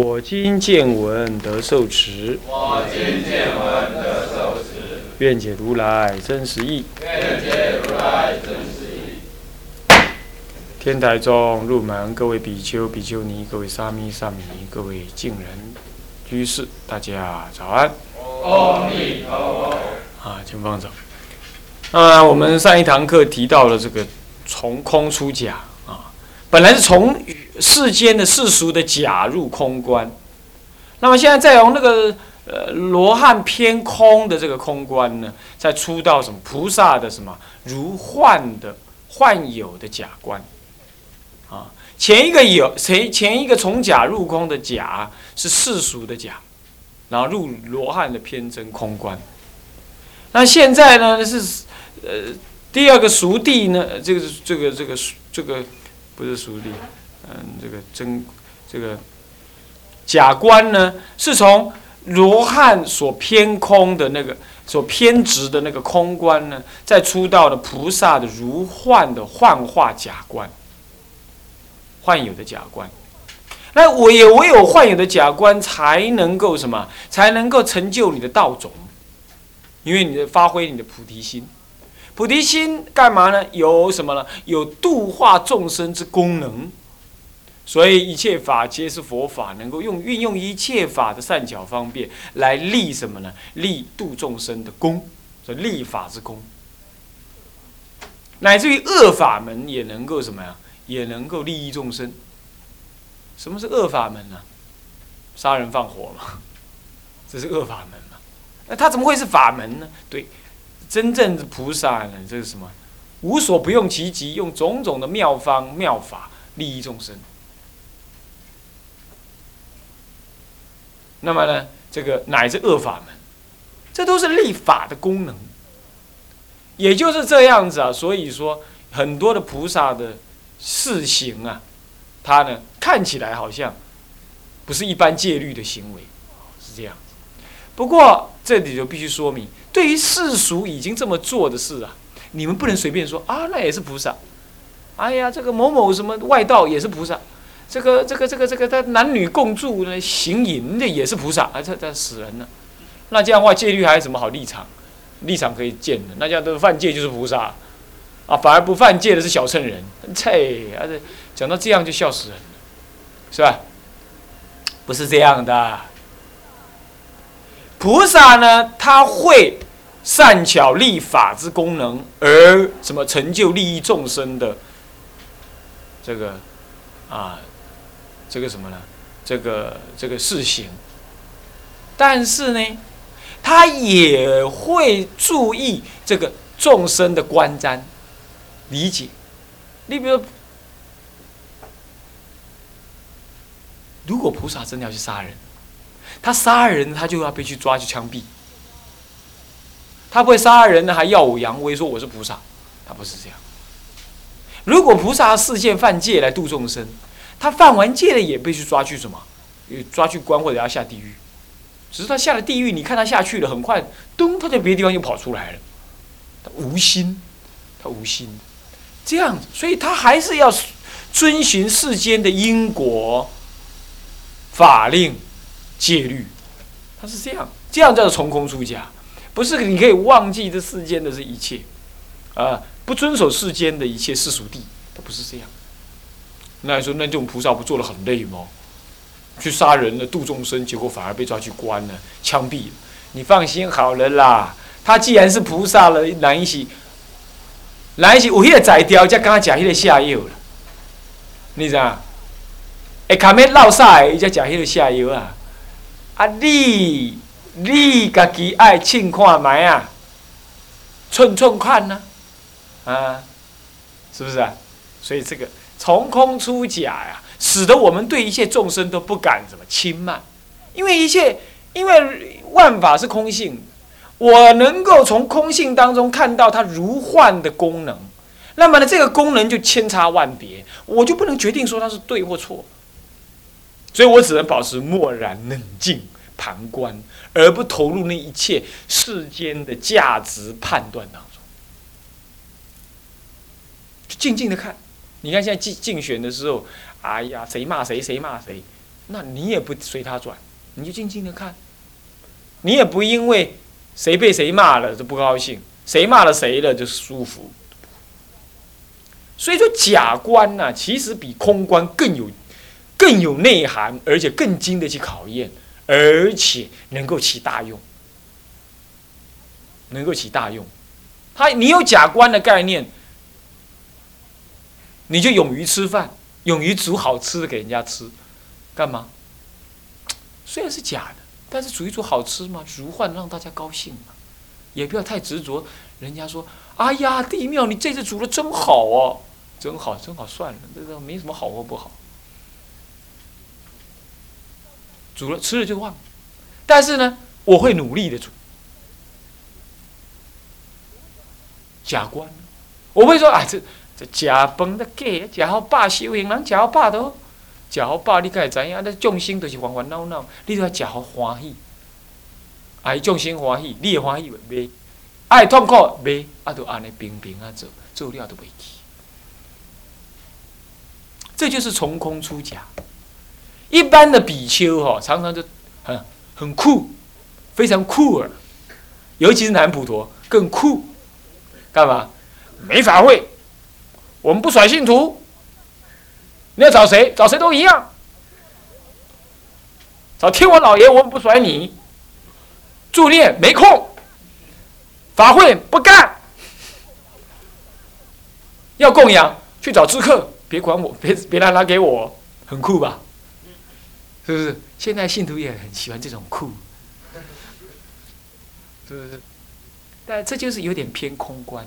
我今见闻得受持，我今见闻得受持，愿解如来真实义。愿解如来真实义。天台中入门，各位比丘、比丘尼，各位沙弥、沙弥尼，各位敬人、居士，大家早安。阿弥陀佛。啊，请放走。啊，我们上一堂课提到了这个从空出假啊，本来是从世间的世俗的假入空观，那么现在再由那个呃罗汉偏空的这个空观呢，再出到什么菩萨的什么如幻的幻有的假观啊，前一个有前前一个从假入空的假是世俗的假，然后入罗汉的偏真空观。那现在呢是，呃，第二个熟地呢，这个这个这个这个不是熟地，嗯，这个真这个假观呢，是从罗汉所偏空的那个所偏执的那个空观呢，再出到了菩萨的如幻的幻化假观，幻有的假观。那我也唯有幻有的假观，才能够什么？才能够成就你的道种。因为你的发挥你的菩提心，菩提心干嘛呢？有什么呢？有度化众生之功能，所以一切法皆是佛法，能够用运用一切法的善巧方便来立什么呢？立度众生的功，所以立法之功，乃至于恶法门也能够什么呀？也能够利益众生。什么是恶法门呢？杀人放火嘛，这是恶法门嘛。那他怎么会是法门呢？对，真正的菩萨呢，这是什么？无所不用其极，用种种的妙方妙法利益众生。那么呢，这个乃至恶法门，这都是立法的功能。也就是这样子啊，所以说很多的菩萨的事行啊，他呢看起来好像不是一般戒律的行为，是这样。不过这里就必须说明，对于世俗已经这么做的事啊，你们不能随便说啊，那也是菩萨。哎呀，这个某某什么外道也是菩萨，这个这个这个这个他男女共住呢，行淫的也是菩萨，啊，这这死人了。那这样的话，戒律还有什么好立场？立场可以见的，那这样都犯戒就是菩萨啊，反而不犯戒的是小乘人。切，啊这讲到这样就笑死人了，是吧？不是这样的。菩萨呢，他会善巧立法之功能，而什么成就利益众生的这个啊，这个什么呢？这个这个事行。但是呢，他也会注意这个众生的观瞻理解。你比如，如果菩萨真的要去杀人。他杀人，他就要被去抓去枪毙。他不会杀人呢，还耀武扬威，说我是菩萨，他不是这样。如果菩萨视线犯戒来度众生，他犯完戒了也被去抓去什么？抓去关或者要下地狱。只是他下了地狱，你看他下去了，很快咚，他在别的地方又跑出来了。他无心，他无心，这样子，所以他还是要遵循世间的因果法令。戒律，它是这样，这样叫做从空出家，不是你可以忘记这世间的这一切，啊，不遵守世间的一切世俗地，他不是这样。那你说，那这种菩萨不做的很累吗？去杀人了，度众生，结果反而被抓去关了，枪毙了。你放心好了啦，他既然是菩萨了，难一些，难一起，有迄个宰雕，才刚刚讲一个下药了。你知道？哎，卡面落晒，伊才讲迄个下药啊。啊，你你家己爱称看卖啊，寸寸看呢，啊，是不是啊？所以这个从空出假呀，使得我们对一切众生都不敢怎么轻慢，因为一切因为万法是空性，我能够从空性当中看到它如幻的功能，那么呢，这个功能就千差万别，我就不能决定说它是对或错，所以我只能保持漠然冷静旁观，而不投入那一切世间的价值判断当中，静静的看。你看现在竞竞选的时候，哎呀，谁骂谁，谁骂谁，那你也不随他转，你就静静的看。你也不因为谁被谁骂了就不高兴，谁骂了谁了就舒服。所以说假观呢，其实比空观更有更有内涵，而且更经得起考验，而且能够起大用，能够起大用。他你有假观的概念，你就勇于吃饭，勇于煮好吃的给人家吃，干嘛？虽然是假的。但是煮一煮好吃嘛，如幻让大家高兴嘛，也不要太执着。人家说：“哎呀，地庙你这次煮的真好哦，真好，真好，算了，这个没什么好或不好。煮了吃了就忘了。但是呢，我会努力的煮。假观，我会说啊，这这假崩的假，假好霸修行人，假好霸的。”食好饱，你该会知影？那众生都是烦烦恼恼，你都要食好欢喜。爱众生欢喜，你也欢喜袂？爱痛苦袂？啊，都安尼平平啊做，做了都袂去。这就是从空出假。一般的比丘吼，常常就很很酷，非常酷儿，尤其是南普陀更酷。干嘛？没法会，我们不甩信徒。你要找谁？找谁都一样。找天王老爷，我们不甩你。助念没空，法会不干。要供养，去找知客，别管我，别别让他给我，很酷吧？是不是？现在信徒也很喜欢这种酷，是不是？但这就是有点偏空观。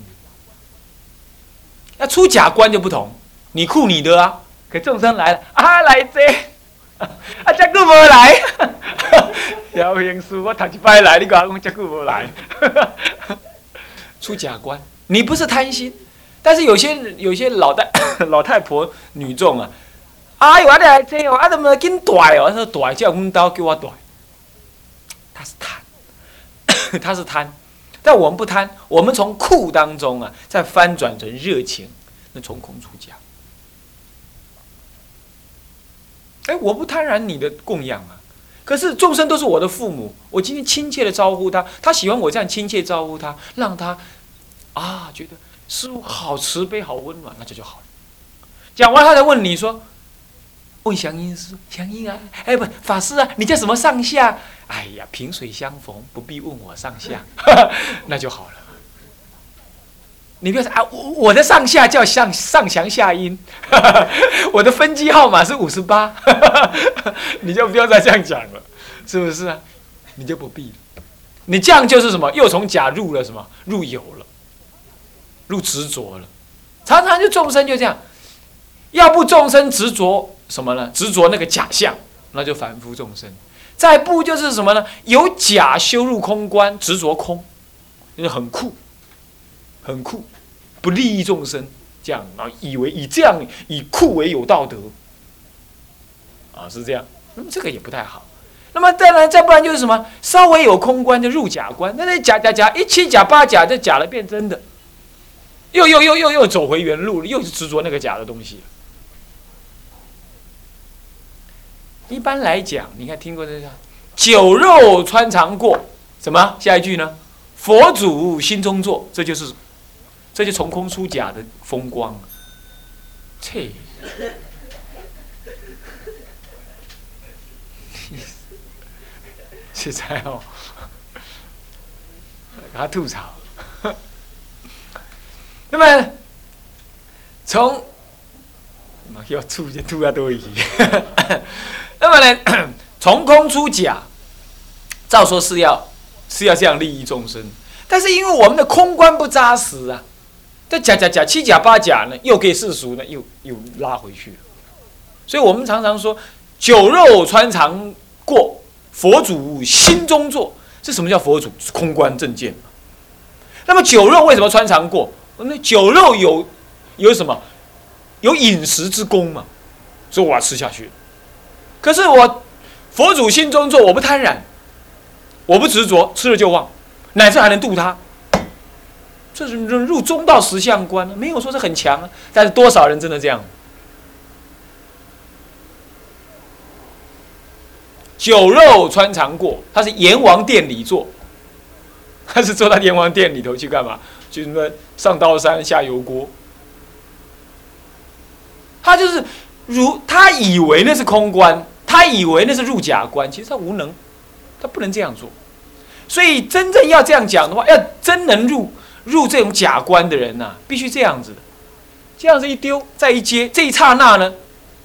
那出假观就不同，你酷你的啊。给众生来了啊，来这 啊，这久无来，姚明叔，我头一摆来，你讲我这久无来，出假观，你不是贪心，但是有些有些老太 老太婆女众啊，哎呦，我来这哦，啊怎么紧拽哦？他说拽，叫阮刀给我拽，他是贪，他是贪，但我们不贪，我们从酷当中啊，再翻转成热情，那从空出假。哎，我不贪婪你的供养啊，可是众生都是我的父母，我今天亲切的招呼他，他喜欢我这样亲切招呼他，让他啊觉得师傅好慈悲、好温暖，那这就好了。讲完，他才问你说：“问祥音师，祥音啊，哎不，法师啊，你叫什么上下？哎呀，萍水相逢，不必问我上下，那就好了。”你不要啊，我我的上下叫上上祥下音，我的分机号码是五十八，你就不要再这样讲了，是不是啊？你就不必了，你这样就是什么？又从假入了什么？入有了，入执着了。常常就众生就这样，要不众生执着什么呢？执着那个假象，那就凡夫众生；再不就是什么呢？有假修入空观，执着空，就是很酷。很酷，不利益众生，这样啊，以为以这样以酷为有道德，啊是这样，那么这个也不太好。那么再来再不然就是什么，稍微有空观就入假观，那那假假假一七假八假，这假了变真的，又又又又又走回原路，又是执着那个假的东西。一般来讲，你看听过这个“酒肉穿肠过”，什么下一句呢？佛祖心中坐，这就是。这就从空出假的风光，切，实在哦，他吐槽。那么从，要吐就吐啊多一些。那么呢，从空出假，照说是要是要这样利益众生，但是因为我们的空观不扎实啊。这假假假七假八假呢，又给世俗呢，又又拉回去了。所以我们常常说，酒肉穿肠过，佛祖心中坐。这什么叫佛祖？空观正见。那么酒肉为什么穿肠过？那酒肉有有什么？有饮食之功嘛？所以我要吃下去。可是我佛祖心中坐，我不贪婪，我不执着，吃了就忘，乃至还能度他。这是入中道实相观，没有说是很强啊。但是多少人真的这样？酒肉穿肠过，他是阎王殿里坐，他是坐到阎王殿里头去干嘛？就什么上刀山下油锅。他就是如他以为那是空观，他以为那是入假观，其实他无能，他不能这样做。所以真正要这样讲的话，要真能入入这种假观的人呐，必须这样子的，这样子一丢再一接，这一刹那呢，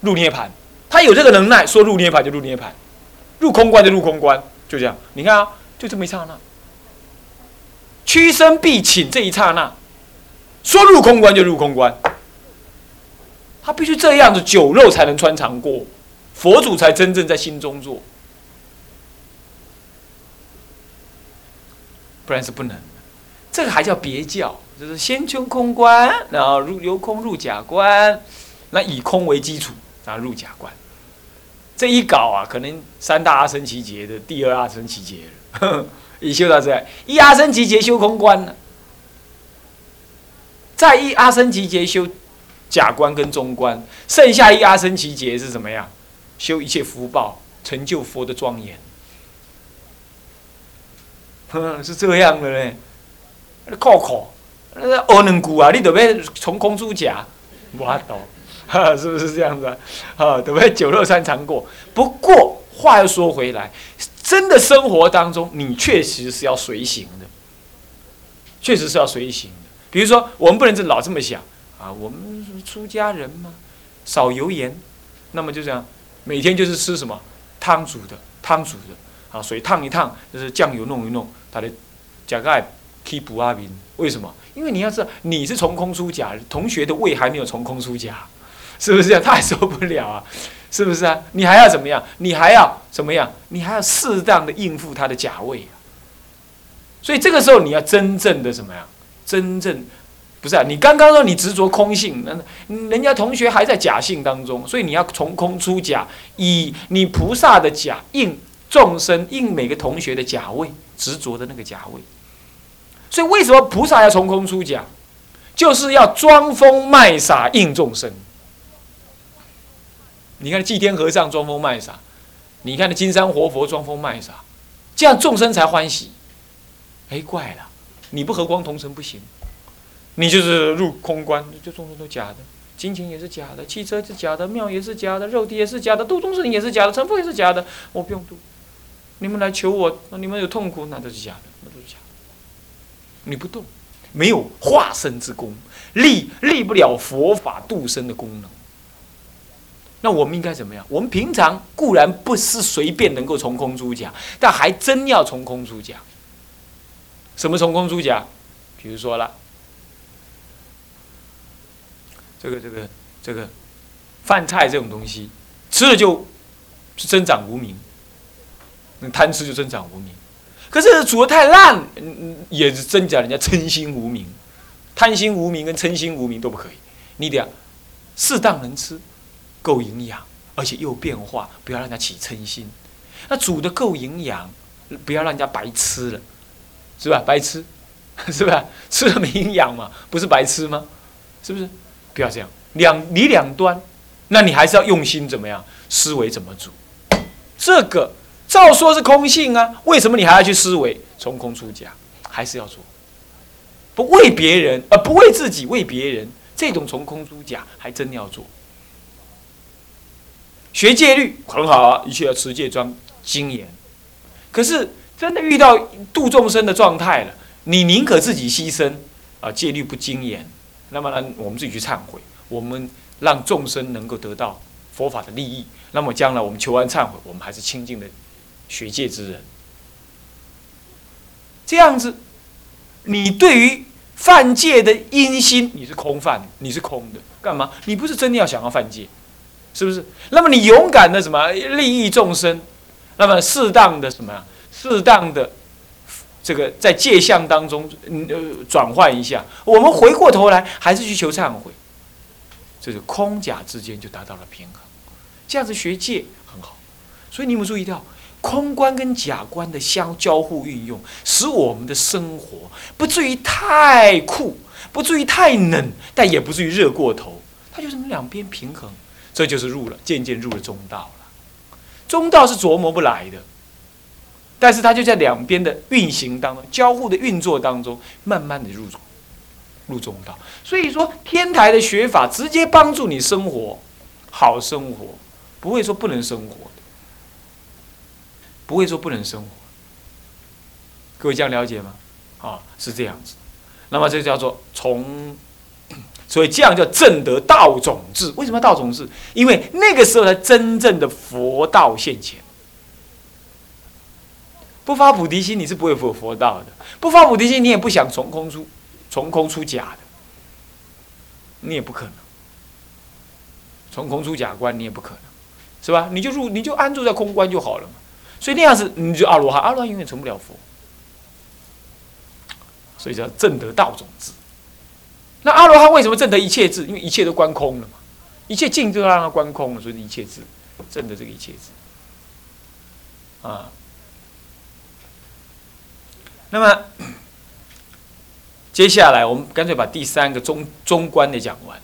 入涅盘。他有这个能耐，说入涅盘就入涅盘。入空观就入空观，就这样。你看啊，就这么一刹那，屈身必请这一刹那，说入空观就入空观。他必须这样子，酒肉才能穿肠过，佛祖才真正在心中坐，不然是不能的。这个还叫别教，就是先求空观，然后入由空入假观，那以空为基础，然后入假观。这一搞啊，可能三大阿僧祇劫的第二阿僧祇劫了，已修到这，一阿僧祇劫修空观了，再一阿僧祇劫修假观跟中观，剩下一阿僧祇劫是怎么样？修一切福报，成就佛的庄严，是这样的嘞。靠靠，那学两句啊，你都要从空出假，无法度。哈，是不是这样子啊？啊，对不对？酒肉穿肠过。不过话又说回来，真的生活当中，你确实是要随行的，确实是要随行的。比如说，我们不能老这么想啊，我们出家人嘛，少油盐，那么就这样，每天就是吃什么汤煮的，汤煮的啊，水烫一烫，就是酱油弄一弄，他的加钙可以补阿明。为什么？因为你要知道，你是从空出假，同学的胃还没有从空出假。是不是这样？他还受不了啊，是不是啊？你还要怎么样？你还要怎么样？你还要适当的应付他的假胃啊。所以这个时候你要真正的什么呀？真正不是啊？你刚刚说你执着空性，那人家同学还在假性当中，所以你要从空出假，以你菩萨的假应众生，应每个同学的假位，执着的那个假位。所以为什么菩萨要从空出假？就是要装疯卖傻应众生。你看祭天和尚装疯卖傻，你看那金山活佛装疯卖傻，这样众生才欢喜。哎，怪了，你不和光同尘不行，你就是入空观，就种种都假的，金钱也是假的，汽车是假的，庙也是假的，肉体也是假的，度众生也是假的，成佛也是假的，我不用度。你们来求我，你们有痛苦，那都是假的，那都是假的。你不动，没有化身之功，立立不了佛法度生的功能。那我们应该怎么样？我们平常固然不是随便能够从空出假，但还真要从空出假。什么从空出假？比如说了，这个这个这个饭菜这种东西，吃了就是增长无名，那贪吃就增长无名。可是煮的太烂，也是增加人家嗔心无名，贪心无名跟嗔心无名都不可以。你得适当能吃。够营养，而且又变化，不要让人家起嗔心。那煮的够营养，不要让人家白吃了，是吧？白吃，是吧？吃了没营养嘛，不是白吃吗？是不是？不要这样，两你两端，那你还是要用心怎么样？思维怎么煮？这个照说是空性啊，为什么你还要去思维？从空出假，还是要做？不为别人，而不为自己，为别人，这种从空出假，还真要做。学戒律很好啊，一切要持戒庄精严。可是真的遇到度众生的状态了，你宁可自己牺牲啊，戒律不精严，那么呢，我们自己去忏悔，我们让众生能够得到佛法的利益。那么将来我们求完忏悔，我们还是清净的学戒之人。这样子，你对于犯戒的因心，你是空犯，你是空的，干嘛？你不是真的要想要犯戒。是不是？那么你勇敢的什么利益众生，那么适当的什么呀？适当的这个在界相当中，嗯呃，转换一下。我们回过头来，还是去求忏悔，这是空假之间就达到了平衡。这样子学界很好。所以你有没有注意到，空观跟假观的相交互运用，使我们的生活不至于太酷，不至于太冷，但也不至于热过头。它就是两边平衡，这就是入了，渐渐入了中道了。中道是琢磨不来的，但是它就在两边的运行当中、交互的运作当中，慢慢的入入中道。所以说，天台的学法直接帮助你生活好生活，不会说不能生活的，不会说不能生活。各位这样了解吗？啊，是这样子。那么这叫做从。所以这样叫正得道种智。为什么道种智？因为那个时候才真正的佛道现前。不发菩提心，你是不会佛佛道的。不发菩提心，你也不想从空出，从空出假的，你也不可能。从空出假观，你也不可能，是吧？你就入，你就安住在空观就好了嘛。所以那样子，你就阿罗汉，阿罗汉永远成不了佛。所以叫正得道种智。那阿罗汉为什么证得一切智？因为一切都观空了嘛，一切境都让他观空了，所以一切智证得这个一切智啊。那么接下来我们干脆把第三个中中观的讲完。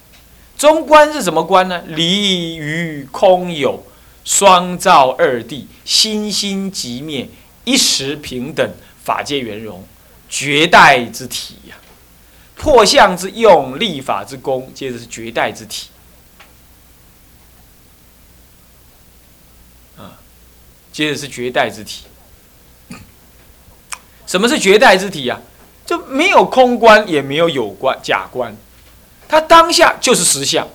中观是什么观呢？离于空有，双照二谛，心心即灭，一时平等，法界圆融，绝代之体呀。破相之用，立法之功，接着是绝代之体。啊，接着是绝代之体。什么是绝代之体呀？就没有空观，也没有有观假观，它当下就是实相，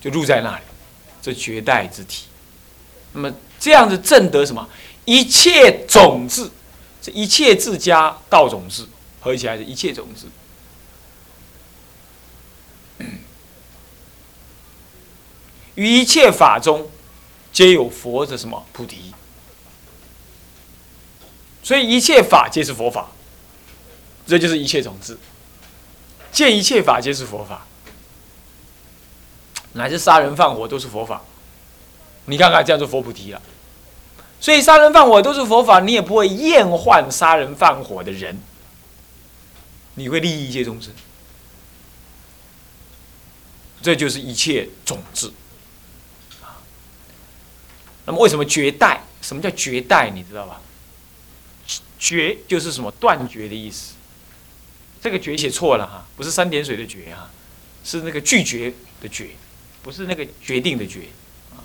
就入在那里，这绝代之体。那么这样子正得什么？一切种子，这一切自加道种子合起来的一切种子。于一切法中，皆有佛的什么菩提？所以一切法皆是佛法，这就是一切种子。见一切法皆是佛法，乃至杀人放火都是佛法。你看看，这样就佛菩提了。所以杀人放火都是佛法，你也不会厌患杀人放火的人，你会利益一切众生。这就是一切种子。那么为什么绝代？什么叫绝代？你知道吧？绝就是什么断绝的意思。这个绝写错了哈，不是三点水的绝哈，是那个拒绝的绝，不是那个决定的决啊。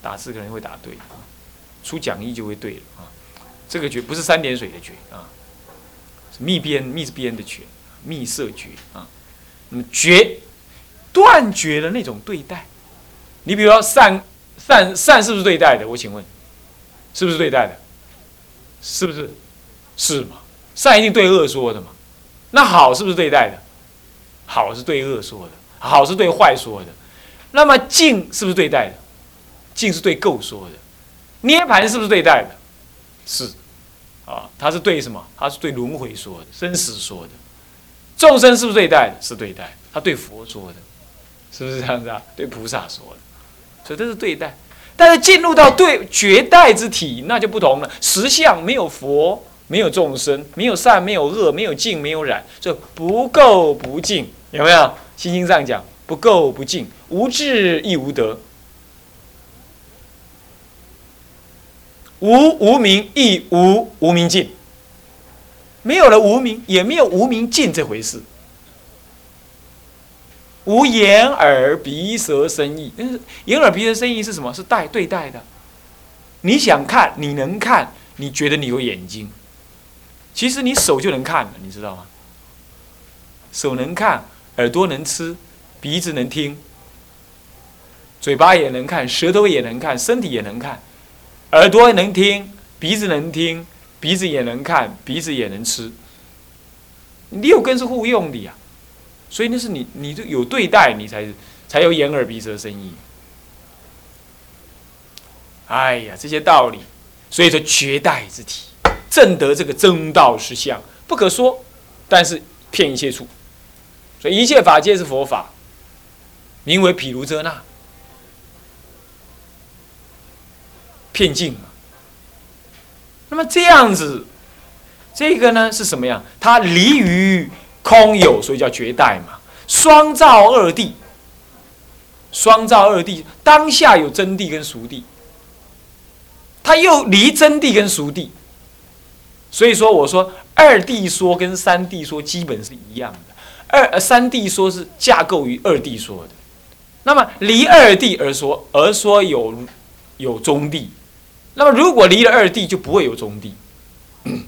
打字可能会打对啊，出讲义就会对了啊。这个绝不是三点水的绝啊，是密边密边的绝，密色绝啊。那么绝断绝的那种对待。你比如说善善善是不是对待的？我请问，是不是对待的？是不是？是嘛？善一定对恶说的嘛？那好是不是对待的？好是对恶说的，好是对坏说的。那么净是不是对待的？净是对垢说的。涅盘是不是对待的？是，啊，他是对什么？他是对轮回说的，生死说的。众生是不是对待的？是对待，他对佛说的，是不是这样子啊？对菩萨说的。所以这是对待，但是进入到对绝代之体，那就不同了。实相没有佛，没有众生，没有善，没有恶，没有净，没有染，这不垢不净，有没有？心经上讲，不垢不净，无智亦无得，无无明亦无无明尽，没有了无明，也没有无明尽这回事。无眼耳鼻舌身意，但是眼耳鼻舌身意是什么？是带对待的。你想看，你能看，你觉得你有眼睛，其实你手就能看了，你知道吗？手能看，耳朵能吃，鼻子能听，嘴巴也能看，舌头也能看，身体也能看，耳朵能听，鼻子能听，鼻子也能看，鼻子也能吃，六根是互用的呀。所以那是你，你这有对待，你才才有眼耳鼻舌身意。哎呀，这些道理，所以说绝代之体，正得这个正道实相，不可说，但是骗一切处，所以一切法皆是佛法，名为毗卢遮那，骗境嘛。那么这样子，这个呢是什么样？它离于空有，所以叫绝代嘛。双照二谛，双照二谛，当下有真谛跟俗谛，他又离真谛跟俗谛，所以说我说二谛说跟三谛说基本是一样的。二三谛说是架构于二谛说的，那么离二谛而说而说有有中谛，那么如果离了二谛就不会有中谛，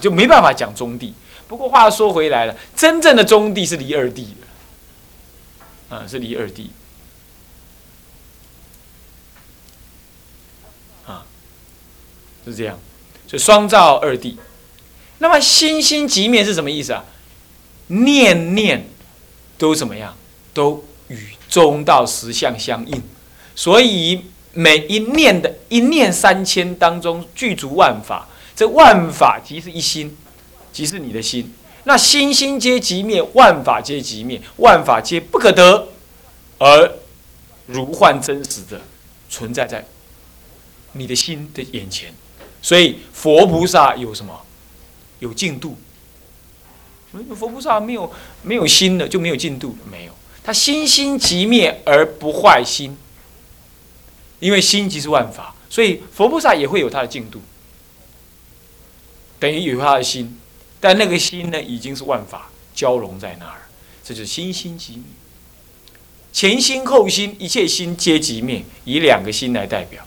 就没办法讲中谛。不过话说回来了，真正的中地是离二地的，啊，是离二地，啊，是这样，所以双照二谛。那么心心即灭是什么意思啊？念念都怎么样？都与中道实相相应，所以每一念的一念三千当中具足万法，这万法即是一心。即是你的心，那心心皆即灭，万法皆即灭，万法皆不可得，而如幻真实的存在在你的心的眼前。所以佛菩萨有什么？有进度。佛菩萨没有没有心的就没有进度，没有。他心心即灭而不坏心，因为心即是万法，所以佛菩萨也会有他的进度，等于有他的心。但那个心呢，已经是万法交融在那儿，这就是心心即灭。前心后心，一切心皆即灭，以两个心来代表，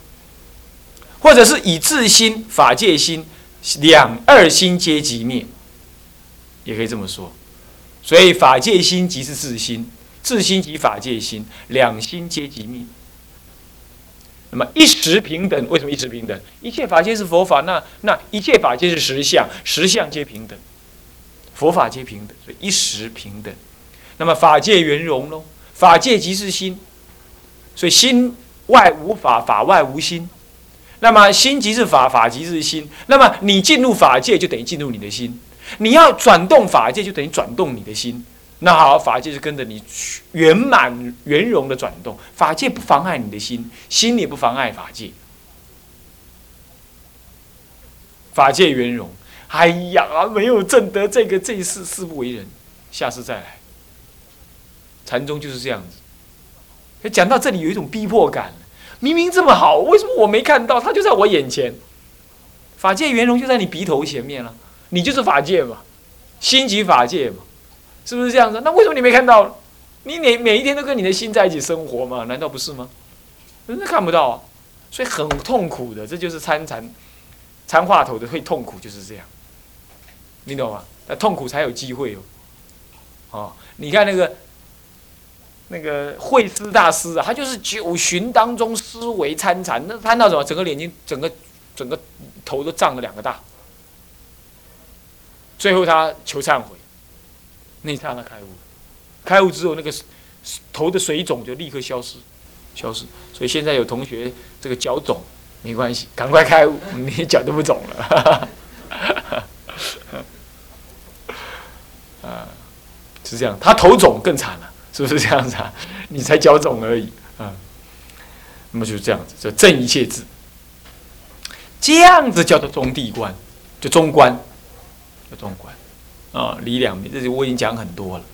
或者是以自心、法界心两二心皆即灭，也可以这么说。所以法界心即是自心，自心即法界心，两心皆即灭。那么一时平等，为什么一时平等？一切法皆是佛法，那那一切法皆是实相，实相皆平等，佛法皆平等，所以一时平等。那么法界圆融喽，法界即是心，所以心外无法，法外无心。那么心即是法，法即是心。那么你进入法界，就等于进入你的心；你要转动法界，就等于转动你的心。那好，法界就跟着你圆满圆融的转动，法界不妨碍你的心，心也不妨碍法界，法界圆融。哎呀，没有证得这个这一世誓不为人，下次再来。禅宗就是这样子。讲到这里有一种逼迫感，明明这么好，为什么我没看到？他就在我眼前，法界圆融就在你鼻头前面了，你就是法界嘛，心即法界嘛。是不是这样子？那为什么你没看到？你每每一天都跟你的心在一起生活吗？难道不是吗？真的看不到啊，所以很痛苦的。这就是参禅、参话头的会痛苦，就是这样。你懂吗？那痛苦才有机会哦。哦，你看那个那个慧思大师啊，他就是九旬当中思维参禅，那参到什么？整个眼睛、整个整个头都胀了两个大。最后他求忏悔。那刹那开悟，开悟之后，那个头的水肿就立刻消失，消失。所以现在有同学这个脚肿，没关系，赶快开悟，你脚都不肿了。啊，是这样，他头肿更惨了，是不是这样子啊？你才脚肿而已啊。那么就是这样子，就正一切智，这样子叫做中地观，就中观，叫中观。啊，离两面，这就我已经讲很多了，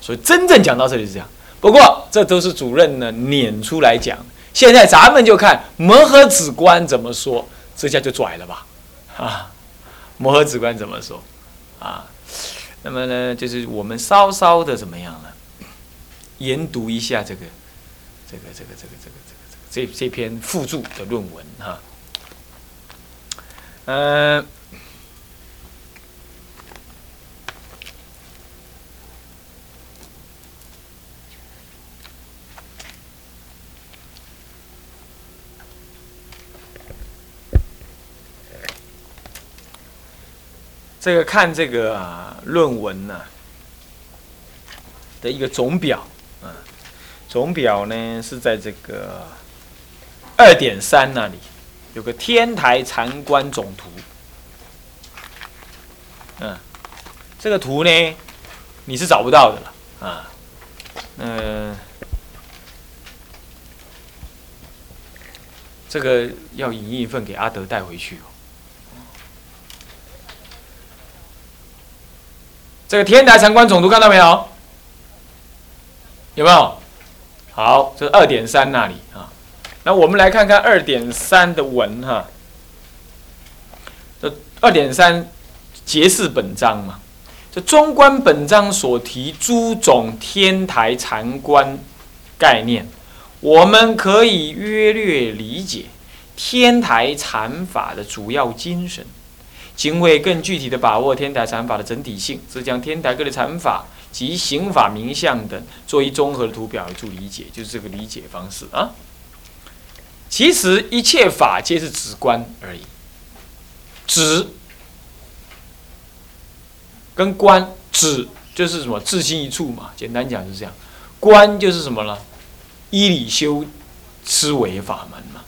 所以真正讲到这里是这样。不过这都是主任呢撵出来讲，现在咱们就看摩诃子观怎么说，这下就拽了吧？啊，摩诃子观怎么说？啊，那么呢，就是我们稍稍的怎么样呢？研读一下这个，这个，这个，这个，这个，这个，这这篇附注的论文哈，嗯。这个看这个论文呢的一个总表啊，总表呢是在这个二点三那里有个天台禅观总图。嗯，这个图呢，你是找不到的了啊。嗯，这个要影印一份给阿德带回去哦。这个天台禅观总图看到没有？有没有？好，这是二点三那里啊。那我们来看看二点三的文哈。这二点三结释本章嘛。这中观本章所提诸种天台禅观概念，我们可以约略理解天台禅法的主要精神。今为更具体的把握天台禅法的整体性，则将天台各的禅法及刑法名相等做一综合的图表，来助理解，就是这个理解方式啊。其实一切法皆是直观而已，直。跟观止就是什么自心一处嘛，简单讲是这样。观就是什么呢？依理修思维法门嘛。